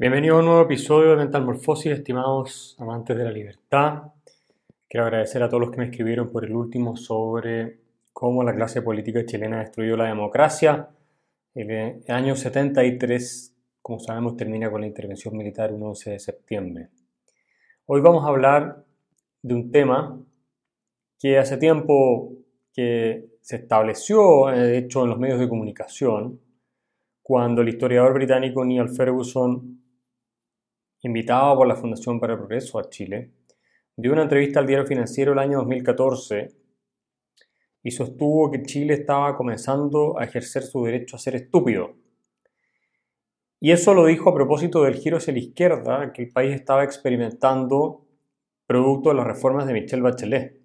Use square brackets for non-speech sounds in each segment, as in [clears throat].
Bienvenido a un nuevo episodio de Mental Morfosis, estimados amantes de la libertad. Quiero agradecer a todos los que me escribieron por el último sobre cómo la clase política chilena destruyó la democracia. El año 73, como sabemos, termina con la intervención militar un 11 de septiembre. Hoy vamos a hablar de un tema que hace tiempo que se estableció, de hecho, en los medios de comunicación, cuando el historiador británico Neil Ferguson invitado por la Fundación para el Progreso a Chile, dio una entrevista al diario financiero el año 2014 y sostuvo que Chile estaba comenzando a ejercer su derecho a ser estúpido. Y eso lo dijo a propósito del giro hacia la izquierda que el país estaba experimentando producto de las reformas de Michelle Bachelet.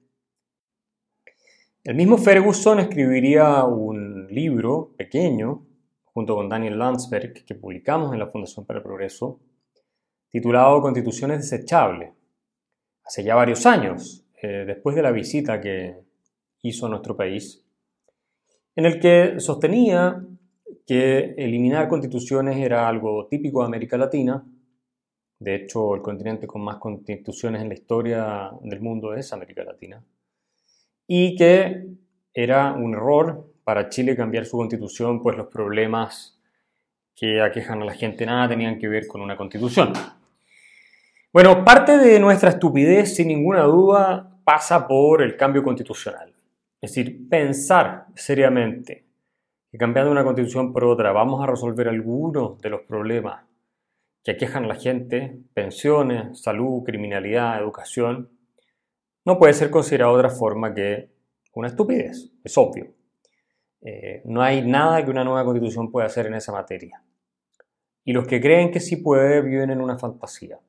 El mismo Ferguson escribiría un libro pequeño, junto con Daniel Landsberg, que publicamos en la Fundación para el Progreso, titulado Constituciones desechables, hace ya varios años, eh, después de la visita que hizo a nuestro país, en el que sostenía que eliminar constituciones era algo típico de América Latina, de hecho el continente con más constituciones en la historia del mundo es América Latina, y que era un error para Chile cambiar su constitución, pues los problemas que aquejan a la gente nada tenían que ver con una constitución. Bueno, parte de nuestra estupidez, sin ninguna duda, pasa por el cambio constitucional. Es decir, pensar seriamente que cambiando una constitución por otra vamos a resolver algunos de los problemas que aquejan a la gente, pensiones, salud, criminalidad, educación, no puede ser considerado de otra forma que una estupidez, es obvio. Eh, no hay nada que una nueva constitución pueda hacer en esa materia. Y los que creen que sí puede viven en una fantasía.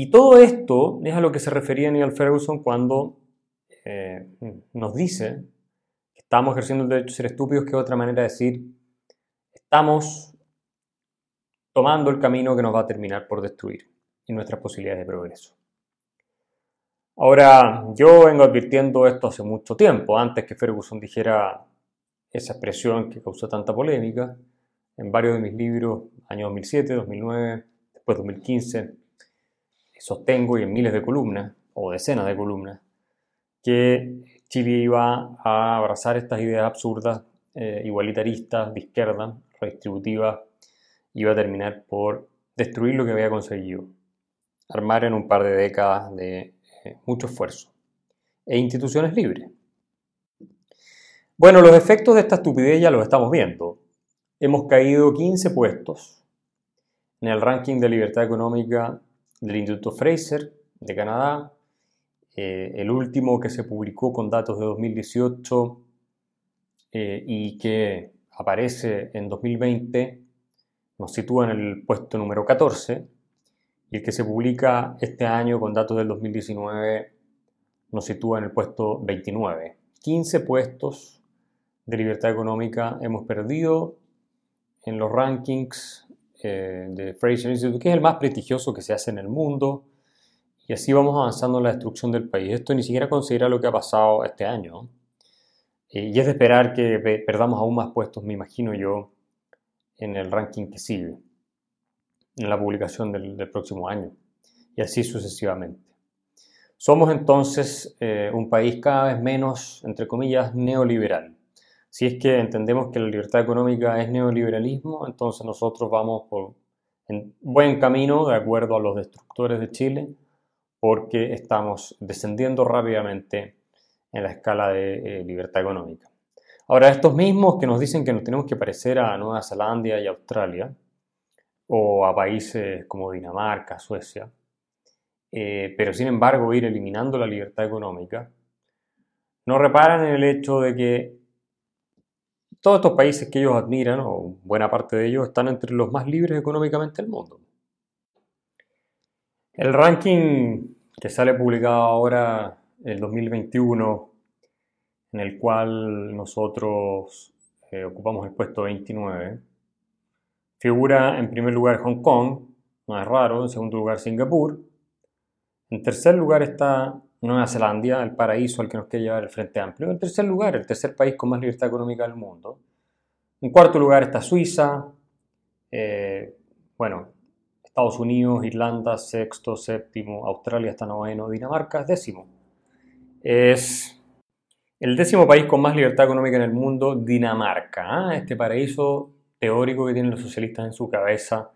Y todo esto es a lo que se refería Neil Ferguson cuando eh, nos dice que estamos ejerciendo el derecho a ser estúpidos, que es otra manera de decir, estamos tomando el camino que nos va a terminar por destruir y nuestras posibilidades de progreso. Ahora, yo vengo advirtiendo esto hace mucho tiempo, antes que Ferguson dijera esa expresión que causó tanta polémica, en varios de mis libros, año 2007, 2009, después 2015, sostengo y en miles de columnas, o decenas de columnas, que Chile iba a abrazar estas ideas absurdas, eh, igualitaristas, de izquierda, redistributivas, iba a terminar por destruir lo que había conseguido, armar en un par de décadas de eh, mucho esfuerzo e instituciones libres. Bueno, los efectos de esta estupidez ya los estamos viendo. Hemos caído 15 puestos en el ranking de libertad económica del Instituto Fraser de Canadá, eh, el último que se publicó con datos de 2018 eh, y que aparece en 2020 nos sitúa en el puesto número 14 y el que se publica este año con datos del 2019 nos sitúa en el puesto 29. 15 puestos de libertad económica hemos perdido en los rankings eh, de Fraser Institute, que es el más prestigioso que se hace en el mundo, y así vamos avanzando en la destrucción del país. Esto ni siquiera considera lo que ha pasado este año. Eh, y es de esperar que perdamos aún más puestos, me imagino yo, en el ranking que sigue, en la publicación del, próximo año, y así sucesivamente. Somos entonces eh, un país cada vez menos, entre comillas, neoliberal. Si es que entendemos que la libertad económica es neoliberalismo, entonces nosotros vamos por en buen camino de acuerdo a los destructores de Chile, porque estamos descendiendo rápidamente en la escala de eh, libertad económica. Ahora, estos mismos que nos dicen que nos tenemos que parecer a Nueva Zelanda y Australia, o a países como Dinamarca, Suecia, eh, pero sin embargo ir eliminando la libertad económica, no reparan en el hecho de que todos estos países que ellos admiran, o buena parte de ellos, están entre los más libres económicamente del mundo. El ranking que sale publicado ahora, el 2021, en el cual nosotros eh, ocupamos el puesto 29, figura en primer lugar Hong Kong, no es raro, en segundo lugar Singapur, en tercer lugar está Nueva Zelanda, el paraíso al que nos quiere llevar el Frente Amplio. En tercer lugar, el tercer país con más libertad económica del mundo. En cuarto lugar está Suiza. Eh, bueno, Estados Unidos, Irlanda, sexto, séptimo, Australia está noveno, Dinamarca décimo. Es el décimo país con más libertad económica en el mundo, Dinamarca. ¿ah? Este paraíso teórico que tienen los socialistas en su cabeza.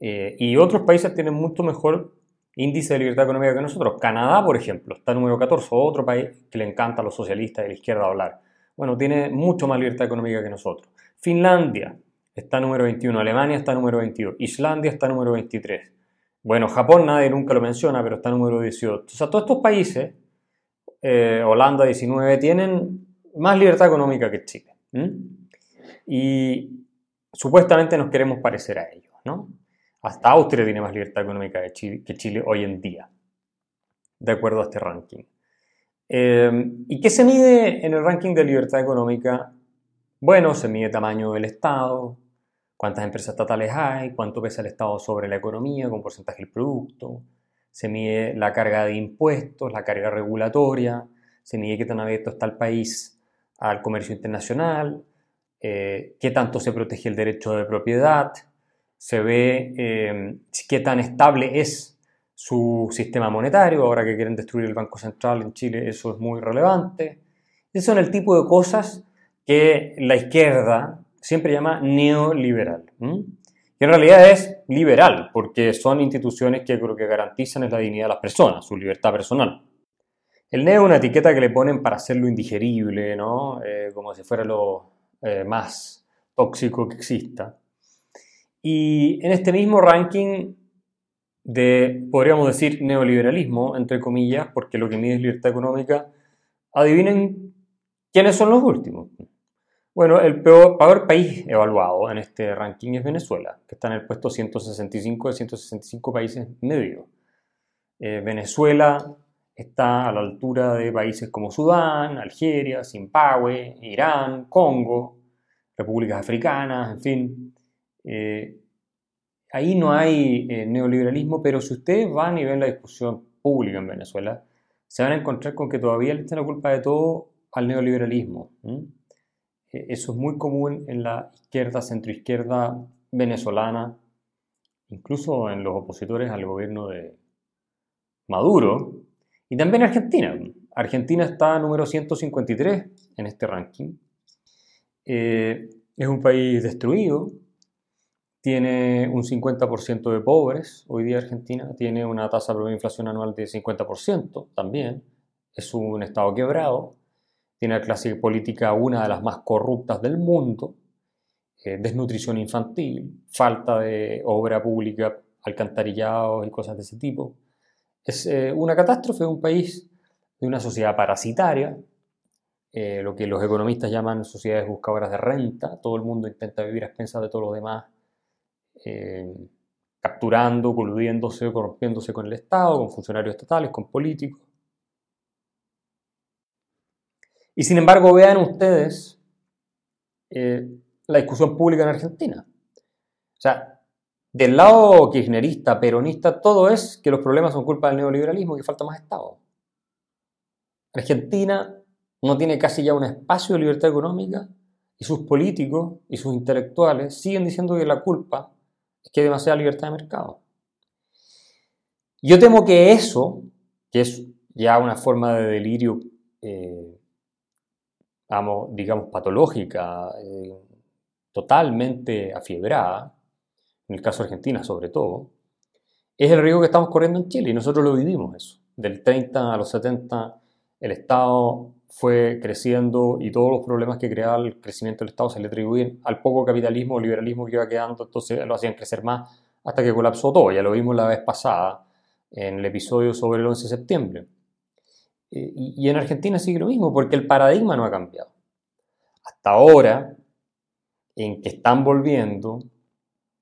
Eh, y otros países tienen mucho mejor índice de libertad económica que nosotros. Canadá, por ejemplo, está número 14, otro país que le encanta a los socialistas de la izquierda hablar. Bueno, tiene mucho más libertad económica que nosotros. Finlandia está número 21, Alemania está número 22, Islandia está número 23. Bueno, Japón nadie nunca lo menciona, pero está número 18. O sea, todos estos países, eh, Holanda 19, tienen más libertad económica que Chile. Y supuestamente nos queremos parecer a ellos, ¿no? Hasta Austria tiene más libertad económica que Chile, hoy en día, de acuerdo a este ranking. Eh, ¿Y qué se mide en el ranking de libertad económica? Bueno, se mide tamaño del Estado, cuántas empresas estatales hay, cuánto pesa el Estado sobre la economía con porcentaje del producto, se mide la carga de impuestos, la carga regulatoria, se mide qué tan abierto está el país al comercio internacional, eh, qué tanto se protege el derecho de propiedad, se ve eh, qué tan estable es su sistema monetario, ahora que quieren destruir el Banco Central en Chile, eso es muy relevante. Esos son el tipo de cosas que la izquierda siempre llama neoliberal. Que en realidad es liberal, porque son instituciones que creo que garantizan la dignidad de las personas, su libertad personal. El neo es una etiqueta que le ponen para hacerlo indigerible, ¿no? Eh, como si fuera lo eh, más tóxico que exista. Y en este mismo ranking de, podríamos decir, neoliberalismo, entre comillas, porque lo que mide es libertad económica, adivinen quiénes son los últimos. Bueno, el peor, país evaluado en este ranking es Venezuela, que está en el puesto 165 de 165 países medios. Eh, Venezuela está a la altura de países como Sudán, Algeria, Zimbabue, Irán, Congo, repúblicas africanas, en fin. Eh, ahí no hay eh, neoliberalismo, pero si ustedes van y ven la discusión pública en Venezuela, se van a encontrar con que todavía le echan la culpa de todo al neoliberalismo. Eh, eso es muy común en la izquierda, centroizquierda venezolana, incluso en los opositores al gobierno de Maduro, y también en Argentina. Argentina está número 153 en este ranking. es un país destruido, tiene un 50% de pobres, hoy día Argentina tiene una tasa de inflación anual de 50% también, es un estado quebrado, tiene la clase política una de las más corruptas del mundo, eh, desnutrición infantil, falta de obra pública, alcantarillados y cosas de ese tipo. Es eh, una catástrofe de un país, de una sociedad parasitaria, eh, lo que los economistas llaman sociedades buscadoras de renta, todo el mundo intenta vivir a expensas de todos los demás eh, capturando, coludiéndose, corrompiéndose con el Estado, con funcionarios estatales, con políticos. Y sin embargo, vean ustedes eh, la discusión pública en Argentina. O sea, del lado kirchnerista, peronista, todo es que los problemas son culpa del neoliberalismo y que falta más Estado. Argentina no tiene casi ya un espacio de libertad económica y sus políticos y sus intelectuales siguen diciendo que la culpa es que hay demasiada libertad de mercado. Yo temo que eso, que es ya una forma de delirio, eh, digamos, patológica, eh, totalmente afiebrada, en el caso de Argentina sobre todo, es el riesgo que estamos corriendo en Chile y nosotros lo vivimos eso. Del 30 a los 70 el Estado fue creciendo y todos los problemas que creaba el crecimiento del Estado se le atribuyen al poco capitalismo o liberalismo que iba quedando, entonces lo hacían crecer más hasta que colapsó todo. Ya lo vimos la vez pasada en el episodio sobre el 11 de septiembre. Eh, y en Argentina sigue lo mismo, porque el paradigma no ha cambiado. Hasta ahora, en que están volviendo,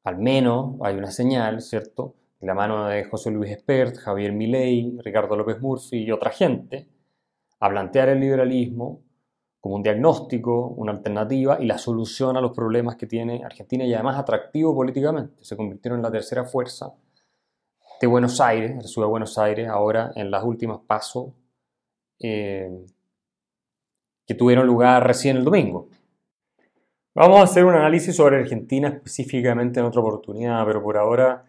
al menos hay una señal, ¿cierto? De la mano de José Luis Espert, Javier Milei, Ricardo López Murphy y otra gente, a plantear el liberalismo como un diagnóstico, una alternativa y la solución a los problemas que tiene Argentina y además atractivo políticamente. Se convirtieron en la tercera fuerza de Buenos Aires, de la ciudad de Buenos Aires, ahora en las últimas pasos eh, que tuvieron lugar recién el domingo. Vamos a hacer un análisis sobre Argentina específicamente en otra oportunidad, pero por ahora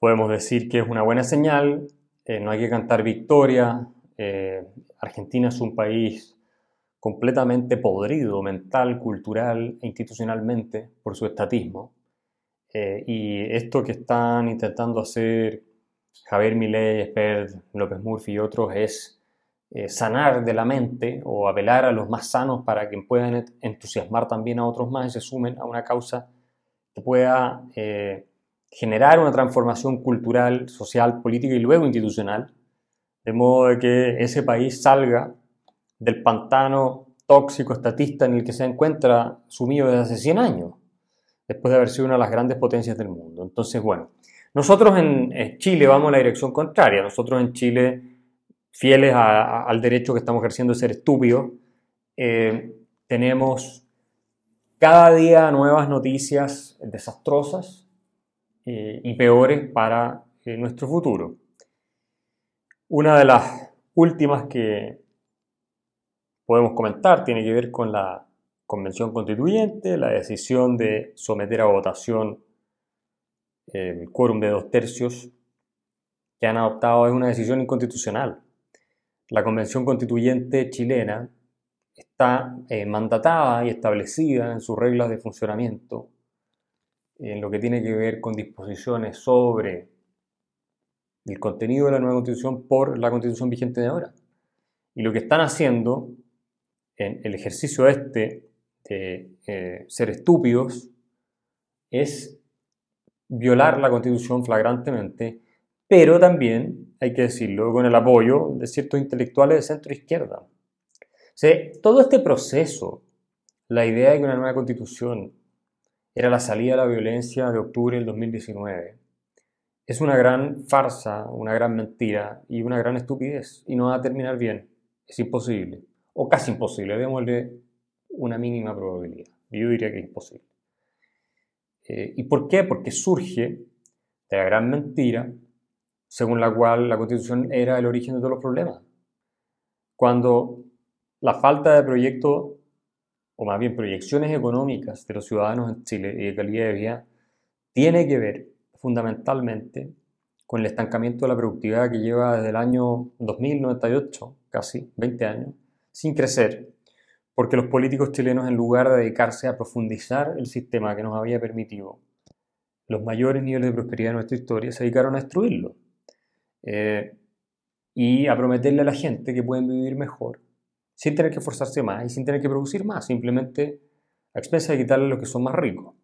podemos decir que es una buena señal, eh, no hay que cantar victoria. Eh, Argentina es un país completamente podrido mental, cultural e institucionalmente por su estatismo. Eh, y esto que están intentando hacer Javier Milei, Espert, López Murphy y otros es sanar de la mente o apelar a los más sanos para que puedan entusiasmar también a otros más y se sumen a una causa que pueda generar una transformación cultural, social, política y luego institucional, de modo que ese país salga del pantano tóxico estatista en el que se encuentra sumido desde hace 100 años, después de haber sido una de las grandes potencias del mundo. Entonces, bueno, nosotros en Chile vamos en la dirección contraria. Nosotros en Chile, fieles al derecho que estamos ejerciendo de ser estúpidos, eh, tenemos cada día nuevas noticias desastrosas eh, y peores para eh, nuestro futuro. Una de las últimas que podemos comentar tiene que ver con la Convención Constituyente, la decisión de someter a votación el quórum de dos tercios que han adoptado es una decisión inconstitucional. La Convención Constituyente chilena está eh, mandatada y establecida en sus reglas de funcionamiento en lo que tiene que ver con disposiciones sobre el contenido de la nueva constitución por la constitución vigente de ahora. Y lo que están haciendo en el ejercicio este de eh, ser estúpidos es violar la constitución flagrantemente, pero también, hay que decirlo, con el apoyo de ciertos intelectuales de centro izquierda. O todo este proceso, la idea de que una nueva constitución era la salida de la violencia de octubre del 2019. Es una gran farsa, una gran mentira y una gran estupidez y no va a terminar bien. Es imposible, o casi imposible, démosle una mínima probabilidad. Yo diría que es imposible. Eh, ¿Y por qué? Porque surge de la gran mentira según la cual la constitución era el origen de todos los problemas. Cuando la falta de proyecto o más bien proyecciones económicas de los ciudadanos en Chile y de calidad de vida, tiene que ver fundamentalmente con el estancamiento de la productividad que lleva desde el año 2098, casi 20 años, sin crecer, porque los políticos chilenos, en lugar de dedicarse a profundizar el sistema que nos había permitido los mayores niveles de prosperidad de nuestra historia, se dedicaron a destruirlo eh, y a prometerle a la gente que pueden vivir mejor sin tener que esforzarse más y sin tener que producir más, simplemente a expensas de quitarle a los que son más ricos.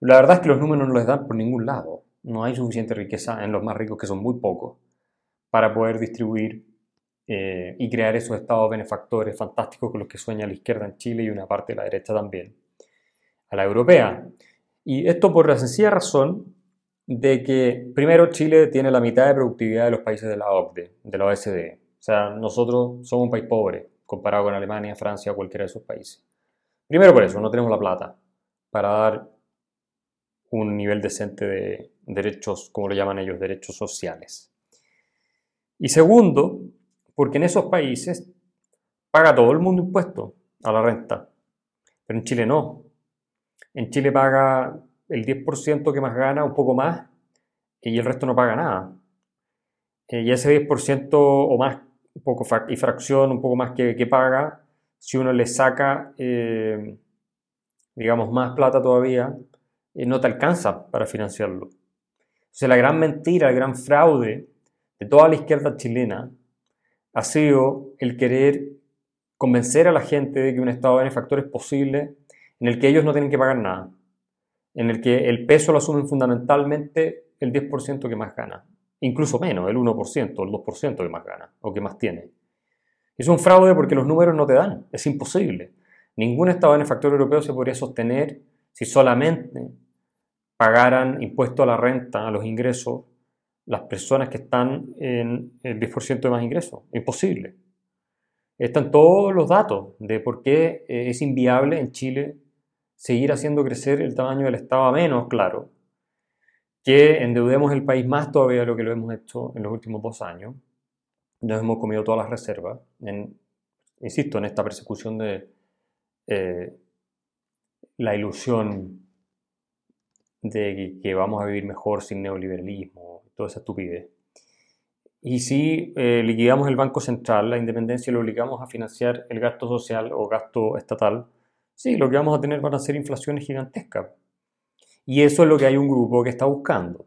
La verdad es que los números no les dan por ningún lado. No hay suficiente riqueza en los más ricos, que son muy pocos, para poder distribuir eh, y crear esos estados benefactores fantásticos con los que sueña la izquierda en Chile y una parte de la derecha también, a la europea. Y esto por la sencilla razón de que, primero, Chile tiene la mitad de productividad de los países de la OCDE, de la OSDE. O sea, nosotros somos un país pobre, comparado con Alemania, Francia o cualquiera de esos países. Primero por eso, no tenemos la plata para dar un nivel decente de derechos, como lo llaman ellos, derechos sociales. Y segundo, porque en esos países paga todo el mundo impuesto a la renta, pero en Chile no. En Chile paga el 10% que más gana, un poco más, y el resto no paga nada. Eh, y ese 10% o más un poco y fracción, un poco más que, paga, si uno le saca, eh, digamos, más plata todavía, eh, no te alcanza para financiarlo. Entonces la gran mentira, el gran fraude de toda la izquierda chilena ha sido el querer convencer a la gente de que un estado benefactor es posible en el que ellos no tienen que pagar nada, en el que el peso lo asumen fundamentalmente el 10% que más gana incluso menos, el 1%, el 2% que más gana o que más tiene. Es un fraude porque los números no te dan, es imposible. Ningún Estado benefactor europeo se podría sostener si solamente pagaran impuesto a la renta, a los ingresos, las personas que están en el 10% de más ingresos. Imposible. Están todos los datos de por qué eh, es inviable en Chile seguir haciendo crecer el tamaño del Estado a menos, claro, que endeudemos el país más todavía de lo que lo hemos hecho en los últimos dos años. Nos hemos comido todas las reservas, insisto, en esta persecución de eh, la ilusión de que vamos a vivir mejor sin neoliberalismo, toda esa estupidez. Y si eh, liquidamos el Banco Central, la independencia, lo obligamos a financiar el gasto social o gasto estatal, sí, lo que vamos a tener van a ser inflaciones gigantescas. Y eso es lo que hay un grupo que está buscando.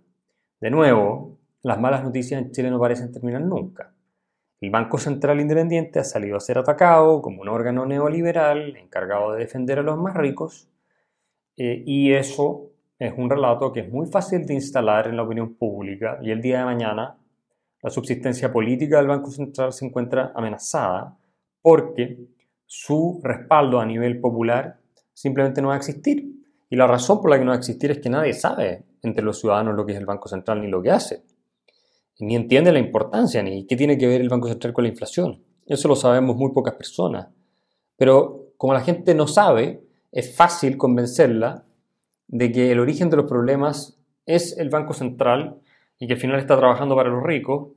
De nuevo, las malas noticias en Chile no parecen terminar nunca. El Banco Central Independiente ha salido a ser atacado como un órgano neoliberal encargado de defender a los más ricos eh, y eso es un relato que es muy fácil de instalar en la opinión pública y el día de mañana la subsistencia política del Banco Central se encuentra amenazada porque su respaldo a nivel popular simplemente no va a existir. Y la razón por la que no va a existir es que nadie sabe entre los ciudadanos lo que es el Banco Central ni lo que hace. Ni entiende la importancia ni qué tiene que ver el Banco Central con la inflación. Eso lo sabemos muy pocas personas. Pero como la gente no sabe, es fácil convencerla de que el origen de los problemas es el Banco Central y que al final está trabajando para los ricos,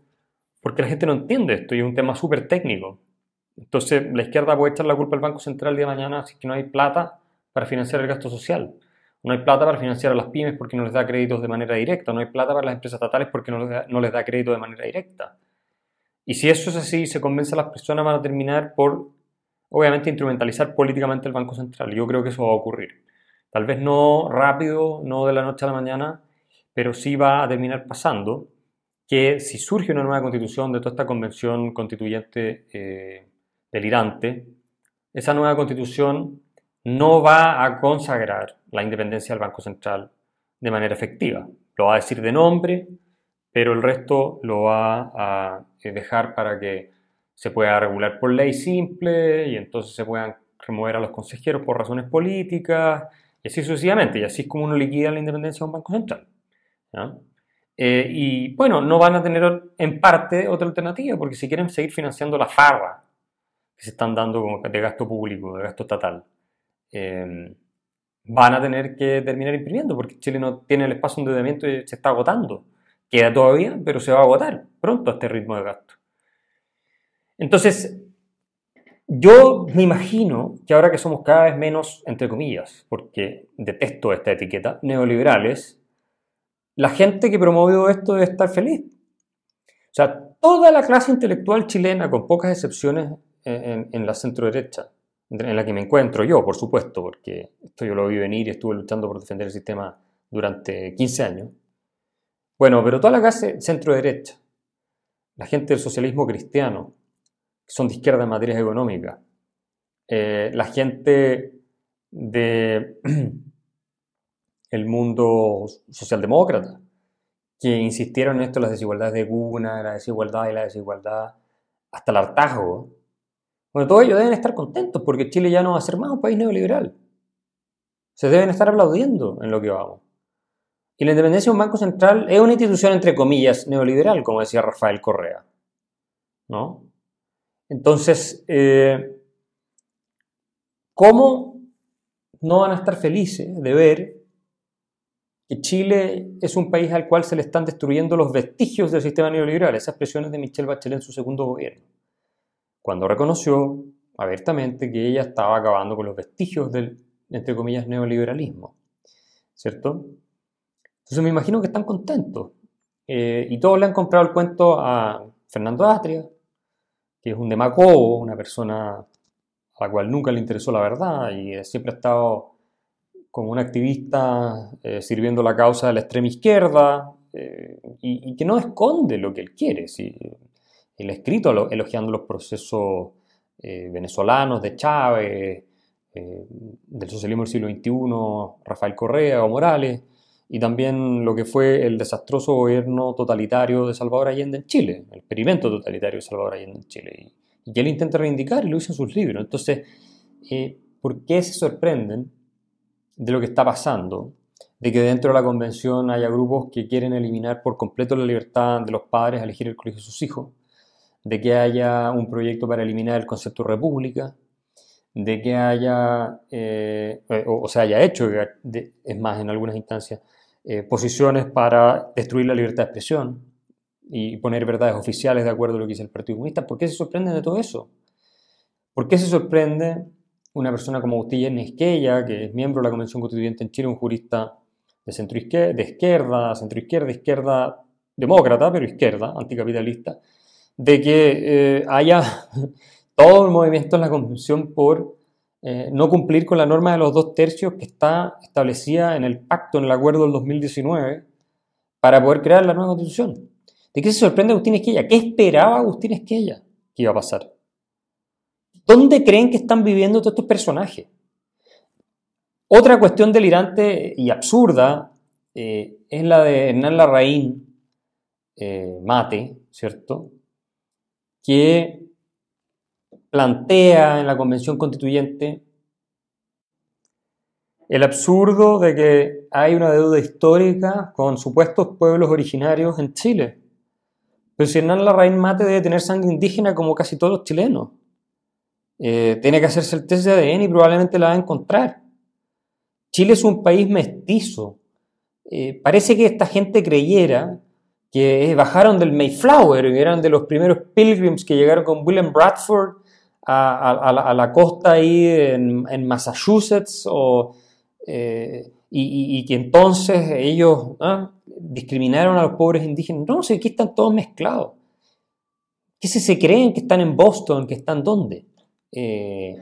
porque la gente no entiende esto y es un tema súper técnico. Entonces, la izquierda puede echar la culpa al Banco Central el día de mañana si no hay plata para financiar el gasto social. No hay plata para financiar a las pymes porque no les da créditos de manera directa. No hay plata para las empresas estatales porque no les da, no les da crédito de manera directa. Y si eso es así, se convence a las personas, van a terminar por, obviamente, instrumentalizar políticamente el Banco Central. Yo creo que eso va a ocurrir. Tal vez no rápido, no de la noche a la mañana, pero sí va a terminar pasando que si surge una nueva constitución de toda esta convención constituyente eh, delirante, esa nueva constitución no va a consagrar la independencia del Banco Central de manera efectiva. Lo va a decir de nombre, pero el resto lo va a eh, dejar para que se pueda regular por ley simple y entonces se puedan remover a los consejeros por razones políticas y así sucesivamente. Y así es como uno liquida la independencia de un banco central. Eh, y bueno, no van a tener en parte otra alternativa, porque si quieren seguir financiando la farra que se están dando de gasto público, de gasto estatal, eh, van a tener que terminar imprimiendo, porque Chile no tiene el espacio de endeudamiento y se está agotando. Queda todavía, pero se va a agotar pronto a este ritmo de gasto. Entonces, yo me imagino que ahora que somos cada vez menos, entre comillas, porque detesto esta etiqueta, neoliberales, la gente que promovió esto debe estar feliz. O sea, toda la clase intelectual chilena, con pocas excepciones en, la centro derecha, en la que me encuentro yo, por supuesto, porque esto yo lo vi venir y estuve luchando por defender el sistema durante 15 años. Bueno, pero toda la clase centro derecha, la gente del socialismo cristiano, que son de izquierda en materias económicas, eh, la gente de [clears throat] el mundo socialdemócrata, que insistieron en esto, las desigualdades de Guna, la desigualdad y la desigualdad, hasta el hartazgo. Bueno, todos ellos deben estar contentos porque Chile ya no va a ser más un país neoliberal. Se deben estar aplaudiendo en lo que vamos. Y la independencia de un banco central es una institución, entre comillas, neoliberal, como decía Rafael Correa. ¿No? Entonces, eh, ¿cómo no van a estar felices de ver que Chile es un país al cual se le están destruyendo los vestigios del sistema neoliberal, esas presiones de Michelle Bachelet en su segundo gobierno, cuando reconoció abiertamente que ella estaba acabando con los vestigios del, entre comillas, neoliberalismo, ¿cierto? Entonces me imagino que están contentos. Eh, y todos le han comprado el cuento a Fernando Atria, que es un demagogo, una persona a la cual nunca le interesó la verdad y siempre ha estado como un activista eh, sirviendo la causa de la extrema izquierda eh, y, que no esconde lo que él quiere. ¿sí? Ha escrito elogiando los procesos eh, venezolanos de Chávez, del socialismo del siglo XXI, Rafael Correa o Morales, y también lo que fue el desastroso gobierno totalitario de Salvador Allende en Chile, el experimento totalitario de Salvador Allende en Chile, y, él intenta reivindicar y lo hizo en sus libros. Entonces, ¿por qué se sorprenden de lo que está pasando, de que dentro de la convención haya grupos que quieren eliminar por completo la libertad de los padres a elegir el colegio de sus hijos, de que haya un proyecto para eliminar el concepto de república, de que haya, eh, o, se haya hecho, es más, en algunas instancias, eh, posiciones para destruir la libertad de expresión y poner verdades oficiales de acuerdo a lo que dice el Partido Comunista. ¿Por qué se sorprende de todo eso? ¿Por qué se sorprende una persona como Agustín Esquella, que es miembro de la Convención Constituyente en Chile, un jurista de centro izquierda, de izquierda, centro izquierda, izquierda demócrata, pero izquierda, anticapitalista, de que eh, haya [laughs] todo el movimiento en la convención por eh, no cumplir con la norma de los dos tercios que está establecida en el pacto, en el acuerdo del 2019, para poder crear la nueva constitución. ¿De qué se sorprende Agustín Esquella? ¿Qué esperaba Agustín Esquella que iba a pasar? ¿Dónde creen que están viviendo todos estos personajes? Otra cuestión delirante y absurda eh, es la de Hernán Larraín Mate, ¿cierto? Que plantea en la Convención Constituyente el absurdo de que hay una deuda histórica con supuestos pueblos originarios en Chile. Pero si Hernán Larraín Mate debe tener sangre indígena como casi todos los chilenos. Eh, tiene que hacerse el test de ADN y probablemente la va a encontrar. Chile es un país mestizo. Eh, parece que esta gente creyera que bajaron del Mayflower, que eran de los primeros pilgrims que llegaron con William Bradford a, la, costa ahí en, Massachusetts, eh, y, que entonces ellos ¿ah? discriminaron a los pobres indígenas. No, sé, aquí están todos mezclados. ¿Qué se creen que están en Boston, que están dónde? Eh,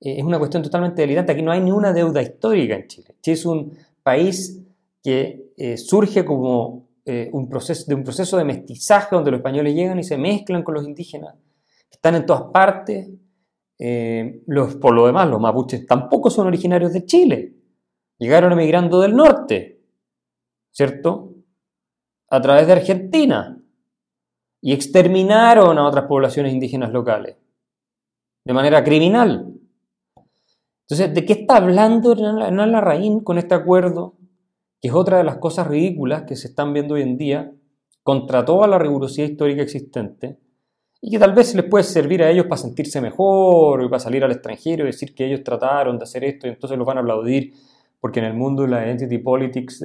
eh, es una cuestión totalmente delirante. Aquí no hay ni una deuda histórica en Chile. Chile es un país que eh, surge como eh, un proceso, de un proceso de mestizaje donde los españoles llegan y se mezclan con los indígenas. Están en todas partes. los, por lo demás, los mapuches tampoco son originarios de Chile. Llegaron emigrando del norte, ¿cierto? A través de Argentina. Y exterminaron a otras poblaciones indígenas locales de manera criminal. Entonces, ¿de qué está hablando Hernán Larraín con este acuerdo? Que es otra de las cosas ridículas que se están viendo hoy en día contra toda la rigurosidad histórica existente y que tal vez les puede servir a ellos para sentirse mejor o para salir al extranjero y decir que ellos trataron de hacer esto y entonces los van a aplaudir porque en el mundo de la identity politics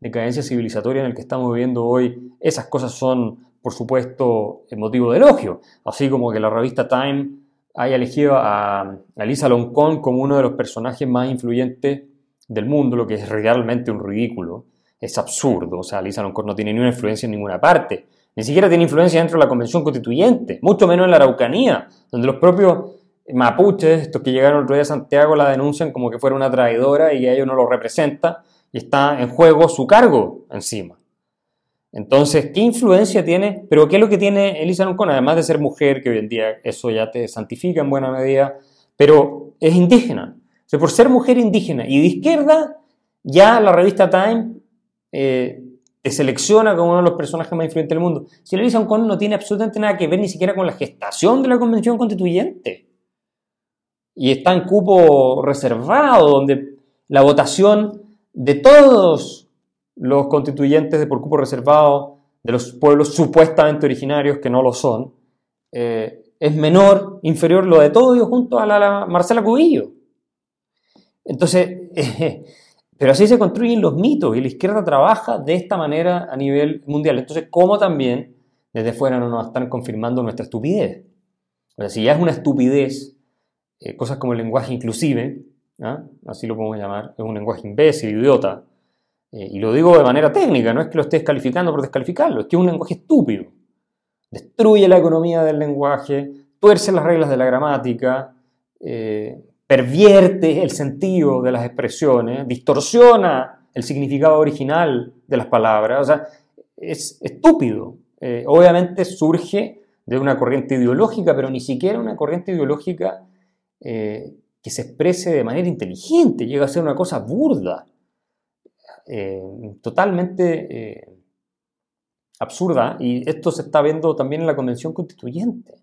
de cadencia civilizatoria en el que estamos viviendo hoy, esas cosas son, por supuesto, motivo de elogio. Así como que la revista Time haya elegido a, Lisa Loncón como uno de los personajes más influyentes del mundo, lo que es realmente un ridículo. Es absurdo. O sea, Lisa Loncón no tiene ni una influencia en ninguna parte. Ni siquiera tiene influencia dentro de la Convención Constituyente, mucho menos en la Araucanía, donde los propios mapuches, estos que llegaron el otro día a Santiago, la denuncian como que fuera una traidora y a ellos no lo representa y está en juego su cargo encima. Entonces, ¿qué influencia tiene? Pero ¿qué es lo que tiene Elisa Loncón? Además de ser mujer, que hoy en día eso ya te santifica en buena medida, pero es indígena. O por ser mujer indígena y de izquierda, ya la revista Time eh, te selecciona como uno de los personajes más influyentes del mundo. Si Elisa Loncón no tiene absolutamente nada que ver ni siquiera con la gestación de la Convención Constituyente. Y está en cupo reservado, donde la votación de todos los constituyentes de por cupo reservado de los pueblos supuestamente originarios, que no lo son, eh, es menor, inferior lo de todo ellos junto a la, Marcela Cubillo. Entonces, [laughs] pero así se construyen los mitos y la izquierda trabaja de esta manera a nivel mundial. Entonces, ¿cómo también desde fuera no nos están confirmando nuestra estupidez? O sea, si ya es una estupidez, eh, cosas como el lenguaje inclusive, ¿ah? así lo podemos llamar, es un lenguaje imbécil, idiota, eh, y lo digo de manera técnica, no es que lo esté descalificando por descalificarlo, es que es un lenguaje estúpido. Destruye la economía del lenguaje, tuerce las reglas de la gramática, eh, pervierte el sentido de las expresiones, distorsiona el significado original de las palabras. O sea, es estúpido. Eh, obviamente surge de una corriente ideológica, pero ni siquiera una corriente ideológica que se exprese de manera inteligente, llega a ser una cosa burda. Eh, totalmente eh, absurda y esto se está viendo también en la Convención Constituyente.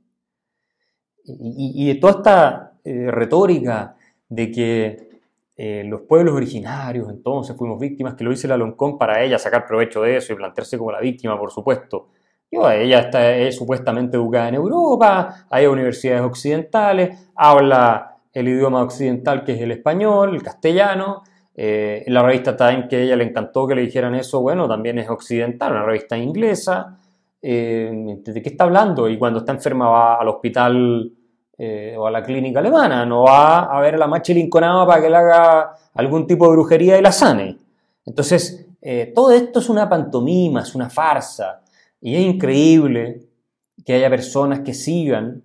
Y, de toda esta eh, retórica de que los pueblos originarios entonces fuimos víctimas, que lo dice la Loncón para ella sacar provecho de eso y plantearse como la víctima, por supuesto. ella está, es supuestamente educada en Europa, hay universidades occidentales, habla el idioma occidental que es el español, el castellano, eh, la revista Time, que a ella le encantó que le dijeran eso, bueno, también es occidental, una revista inglesa. Eh, ¿De qué está hablando? Y cuando está enferma va al hospital eh, o a la clínica alemana, no va a ver a la macha linconada para que le haga algún tipo de brujería y la sane. Entonces, eh, todo esto es una pantomima, es una farsa, y es increíble que haya personas que sigan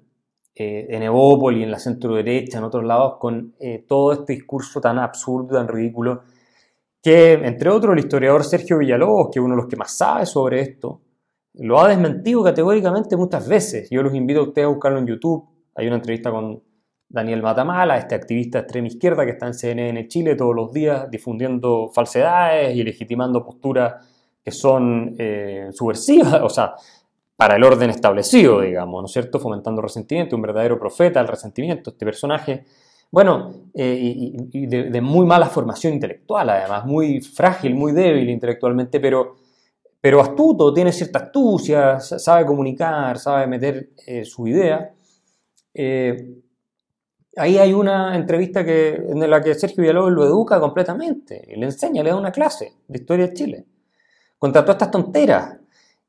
eh, en Evópolis, en la centro derecha, en otros lados, con eh, todo este discurso tan absurdo, tan ridículo, que entre otros el historiador Sergio Villalobos, que es uno de los que más sabe sobre esto, lo ha desmentido categóricamente muchas veces. Yo los invito a ustedes a buscarlo en YouTube. Hay una entrevista con Daniel Matamala, este activista extrema izquierda que está en CNN Chile todos los días difundiendo falsedades y legitimando posturas que son eh, subversivas, [laughs] o sea, para el orden establecido, digamos, ¿no es cierto? Fomentando resentimiento, un verdadero profeta del resentimiento, este personaje, bueno, eh, de, muy mala formación intelectual, además, muy frágil, muy débil intelectualmente, pero, pero astuto, tiene cierta astucia, sabe comunicar, sabe meter eh, su idea. Ahí hay una entrevista que, en la que Sergio Villalobos lo educa completamente, le enseña, le da una clase de historia de Chile, contra todas estas tonteras.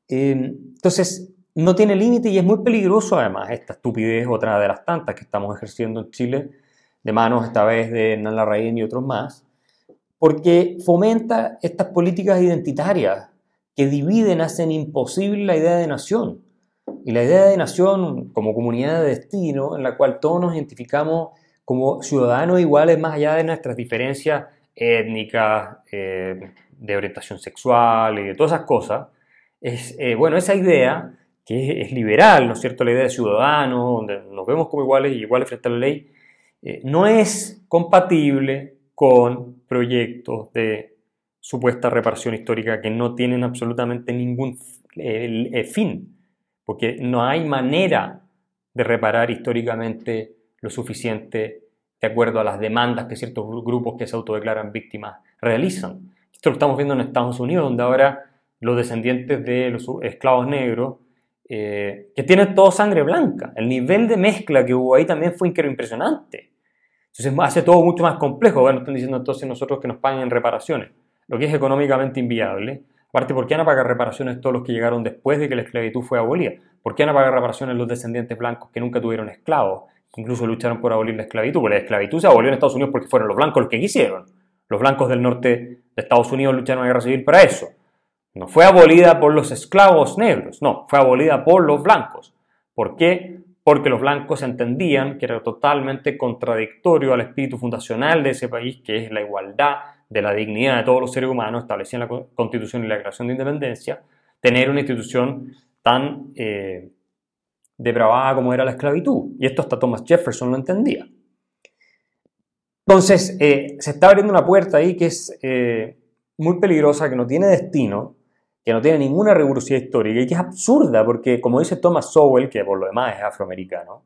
Eh, entonces, no tiene límite y es muy peligroso además esta estupidez, otra de las tantas que estamos ejerciendo en Chile, de manos esta vez de Hernán Larraín y otros más, porque fomenta estas políticas identitarias que dividen, hacen imposible la idea de nación. Y la idea de nación como comunidad de destino en la cual todos nos identificamos como ciudadanos iguales más allá de nuestras diferencias étnicas, eh, de orientación sexual y de todas esas cosas, es, eh, bueno, esa idea que es, liberal, ¿no es cierto? La idea de ciudadano, donde nos vemos como iguales y iguales frente a la ley, eh, no es compatible con proyectos de supuesta reparación histórica que no tienen absolutamente ningún fin porque no hay manera de reparar históricamente lo suficiente de acuerdo a las demandas que ciertos grupos que se autodeclaran víctimas realizan. Esto lo estamos viendo en Estados Unidos, donde ahora los descendientes de los esclavos negros, eh, que tienen todo sangre blanca, el nivel de mezcla que hubo ahí también fue impresionante. Entonces hace todo mucho más complejo. Bueno, están diciendo entonces nosotros que nos paguen reparaciones, lo que es económicamente inviable Aparte, ¿por qué van a reparaciones todos los que llegaron después de que la esclavitud fue abolida? ¿Por qué van a reparaciones los descendientes blancos que nunca tuvieron esclavos, incluso lucharon por abolir la esclavitud? Porque la esclavitud se abolió en Estados Unidos porque fueron los blancos los que quisieron. Los blancos del norte de Estados Unidos lucharon en la guerra civil para eso. No fue abolida por los esclavos negros, no, fue abolida por los blancos. ¿Por qué? Porque los blancos entendían que era totalmente contradictorio al espíritu fundacional de ese país, que es la igualdad, de la dignidad de todos los seres humanos establecida en la Constitución y la Declaración de Independencia, tener una institución tan eh, depravada como era la esclavitud. Y esto hasta Thomas Jefferson lo entendía. Entonces, eh, se está abriendo una puerta ahí que es eh, muy peligrosa, que no tiene destino, que no tiene ninguna rigurosidad histórica y que es absurda, porque como dice Thomas Sowell, que por lo demás es afroamericano,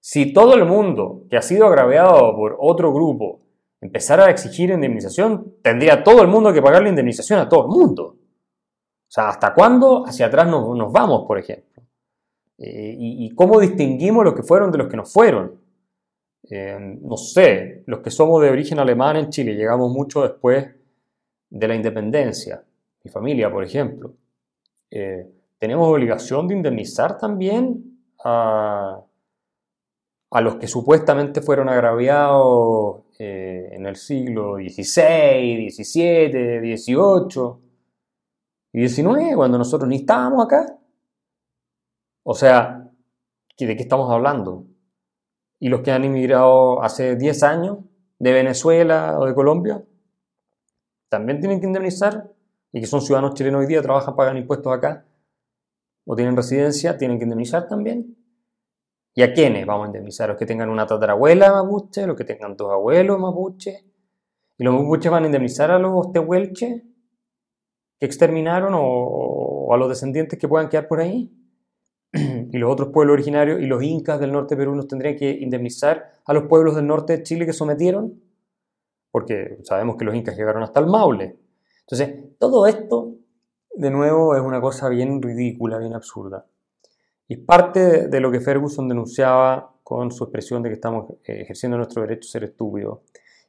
si todo el mundo que ha sido agraviado por otro grupo empezar a exigir indemnización, tendría todo el mundo que pagar la indemnización a todo el mundo. O sea, ¿hasta cuándo hacia atrás nos, vamos, por ejemplo? Eh, y, cómo distinguimos los que fueron de los que no fueron? Eh, no sé, los que somos de origen alemán en Chile, llegamos mucho después de la independencia. Mi familia, por ejemplo. Eh, ¿Tenemos obligación de indemnizar también a, a los que supuestamente fueron agraviados eh, en el siglo XVI, XVII, XVIII y XIX, cuando nosotros ni estábamos acá. O sea, ¿de qué estamos hablando? ¿Y los que han inmigrado hace 10 años de Venezuela o de Colombia? ¿También tienen que indemnizar? ¿Y que son ciudadanos chilenos hoy día, trabajan, pagan impuestos acá? ¿O tienen residencia? ¿Tienen que indemnizar también? ¿Y a quiénes vamos a indemnizar? ¿Los que tengan una tatarabuela mapuche? ¿Los que tengan dos abuelos mapuche? ¿Y los mapuches van a indemnizar a los tehuelches que exterminaron o, a los descendientes que puedan quedar por ahí? [clears throat] y los otros pueblos originarios y los incas del norte de Perú nos tendrían que indemnizar a los pueblos del norte de Chile que sometieron, porque sabemos que los incas llegaron hasta el Maule. Entonces, todo esto, de nuevo, es una cosa bien ridícula, bien absurda. Y parte de lo que Ferguson denunciaba con su expresión de que estamos eh, ejerciendo nuestro derecho a ser estúpidos.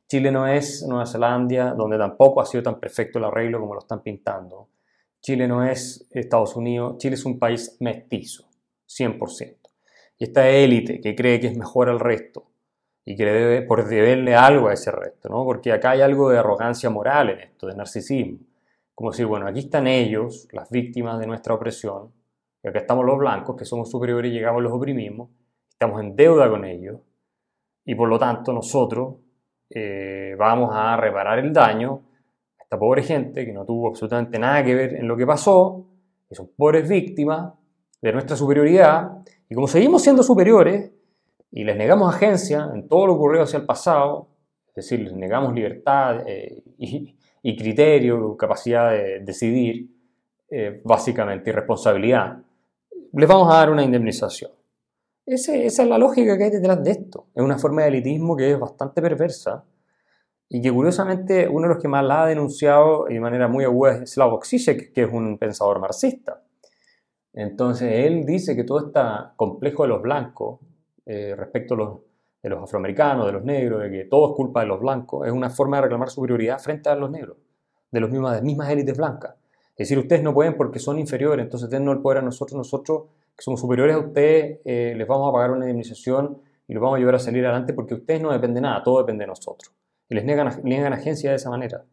Chile no es Nueva Zelanda, donde tampoco ha sido tan perfecto el arreglo como lo están pintando. Chile no es Estados Unidos, Chile es un país mestizo, 100%. Y esta élite que cree que es mejor al resto, y que le debe por deberle algo a ese resto, ¿no? Porque acá hay algo de arrogancia moral en esto, de narcisismo. Como decir, bueno, aquí están ellos, las víctimas de nuestra opresión, y acá estamos los blancos, que somos superiores y llegamos los oprimimos, estamos en deuda con ellos, y por lo tanto nosotros eh, vamos a reparar el daño a esta pobre gente que no tuvo absolutamente nada que ver en lo que pasó, que son pobres víctimas de nuestra superioridad, y como seguimos siendo superiores y les negamos agencia en todo lo ocurrido hacia el pasado, es decir, les negamos libertad eh, y, criterio, capacidad de decidir, eh, básicamente, y responsabilidad, les vamos a dar una indemnización. esa es la lógica que hay detrás de esto. Es una forma de elitismo que es bastante perversa y que curiosamente uno de los que más la ha denunciado de manera muy aguda es Slavoj Zizek, que es un pensador marxista. Entonces él dice que todo este complejo de los blancos eh, respecto de los afroamericanos, de los negros, de que todo es culpa de los blancos, es una forma de reclamar superioridad frente a los negros, de las mismas, mismas élites blancas. Es decir, ustedes no pueden porque son inferiores, entonces dennos el poder a nosotros, nosotros que somos superiores a ustedes, eh, les vamos a pagar una indemnización y los vamos a ayudar a salir adelante porque ustedes no dependen de nada, todo depende de nosotros. Y les niegan, niegan agencia de esa manera.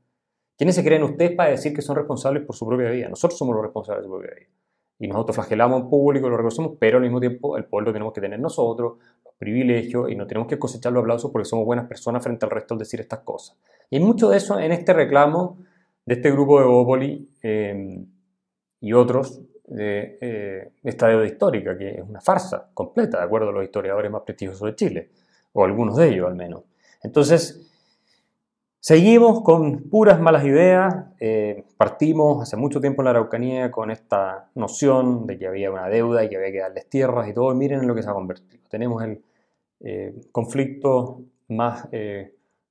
¿Quiénes se creen ustedes para decir que son responsables por su propia vida? Nosotros somos los responsables de su propia vida. Y nos autoflagelamos en público, lo reconocemos, pero al mismo tiempo el poder lo tenemos que tener nosotros, los privilegios, y no tenemos que cosechar los aplausos porque somos buenas personas frente al resto al decir estas cosas. Y mucho de eso en este reclamo de este grupo de Bópoli eh, y otros de eh, esta deuda histórica, que es una farsa completa, de acuerdo a los historiadores más prestigiosos de Chile, o algunos de ellos al menos. Entonces, seguimos con puras malas ideas, eh, partimos hace mucho tiempo en la Araucanía con esta noción de que había una deuda y que había que darles tierras y todo, miren en lo que se ha convertido. Tenemos el conflicto más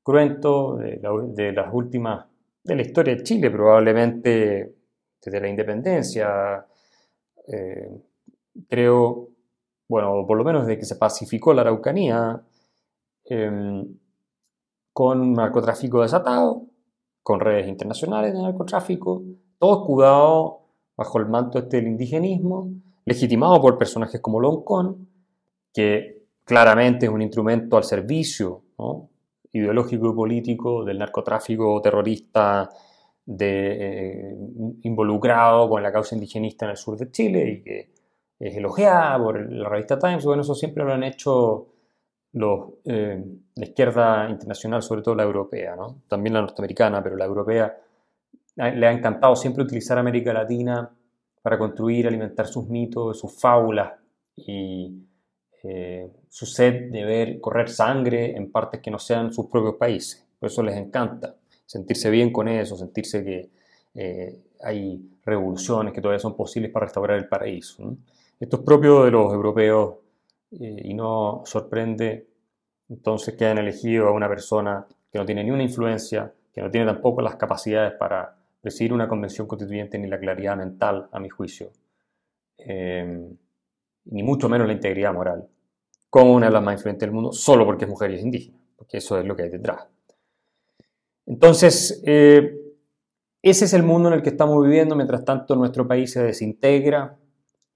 cruento de las últimas de la historia de Chile, probablemente desde la independencia. Eh, creo, bueno, por lo menos desde que se pacificó la Araucanía, em, con narcotráfico desatado, con redes internacionales de narcotráfico, todo escudado bajo el manto este del indigenismo, legitimado por personajes como Loncón, que claramente es un instrumento al servicio. Ideológico y político del narcotráfico terrorista de, eh, involucrado con la causa indigenista en el sur de Chile y que es elogiada por la revista Times. Bueno, eso siempre lo han hecho los, eh, la izquierda internacional, sobre todo la europea, ¿no? también la norteamericana, pero la europea le ha encantado siempre utilizar América Latina para construir, alimentar sus mitos, sus fábulas y eh, su sed de ver correr sangre en partes que no sean sus propios países. Por eso les encanta sentirse bien con eso, sentirse que eh, hay revoluciones que todavía son posibles para restaurar el paraíso. Esto es propio de los europeos eh, y no sorprende entonces que hayan elegido a una persona que no tiene ni una influencia, que no tiene tampoco las capacidades para presidir una convención constituyente ni la claridad mental, a mi juicio, ni mucho menos la integridad moral como una de las más influyentes del mundo, solo porque es mujer y es indígena, porque eso es lo que hay detrás. Entonces, eh, ese es el mundo en el que estamos viviendo, mientras tanto nuestro país se desintegra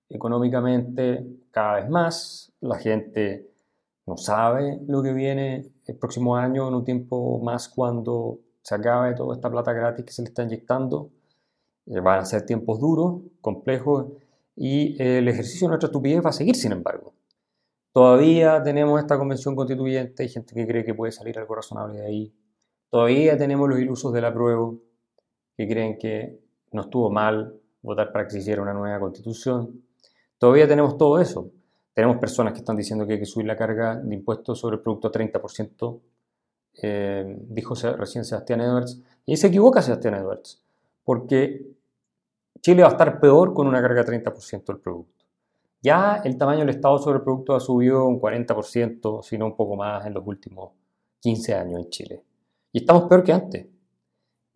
económicamente cada vez más, la gente no sabe lo que viene el próximo año, en un tiempo más cuando se acabe toda esta plata gratis que se le está inyectando. Eh, van a ser tiempos duros, complejos, y el ejercicio de nuestra estupidez va a seguir, sin embargo. Todavía tenemos esta convención constituyente, hay gente que cree que puede salir algo razonable de ahí. Todavía tenemos los ilusos de la prueba, que creen que no estuvo mal votar para que se hiciera una nueva constitución. Todavía tenemos todo eso. Tenemos personas que están diciendo que hay que subir la carga de impuestos sobre el producto a 30%, eh, dijo recién Sebastián Edwards, y se equivoca Sebastián Edwards, porque Chile va a estar peor con una carga de 30% del producto. Ya el tamaño del Estado sobre el producto ha subido un 40%, si no un poco más, en los últimos 15 años en Chile. Y estamos peor que antes.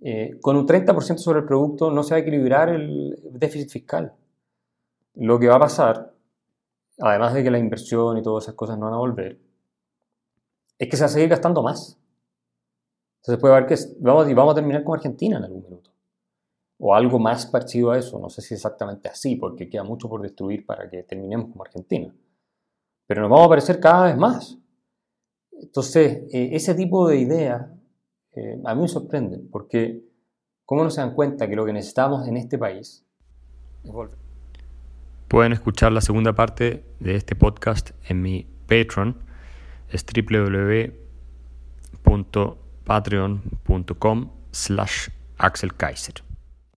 Eh, con un 30% sobre el producto no se va a equilibrar el déficit fiscal. Lo que va a pasar, además de que la inversión y todas esas cosas no van a volver, es que se va a seguir gastando más. Entonces puede ver que vamos, vamos a terminar con Argentina en algún minuto o algo más parecido a eso. No sé si exactamente así, porque queda mucho por destruir para que terminemos como Argentina. Pero nos vamos a parecer cada vez más. Entonces, eh, ese tipo de ideas eh, a mí me sorprenden, porque ¿cómo no se dan cuenta que lo que necesitamos en este país es volver? Pueden escuchar la segunda parte de este podcast en mi Patreon, es www.patreon.com slash Axel Kaiser.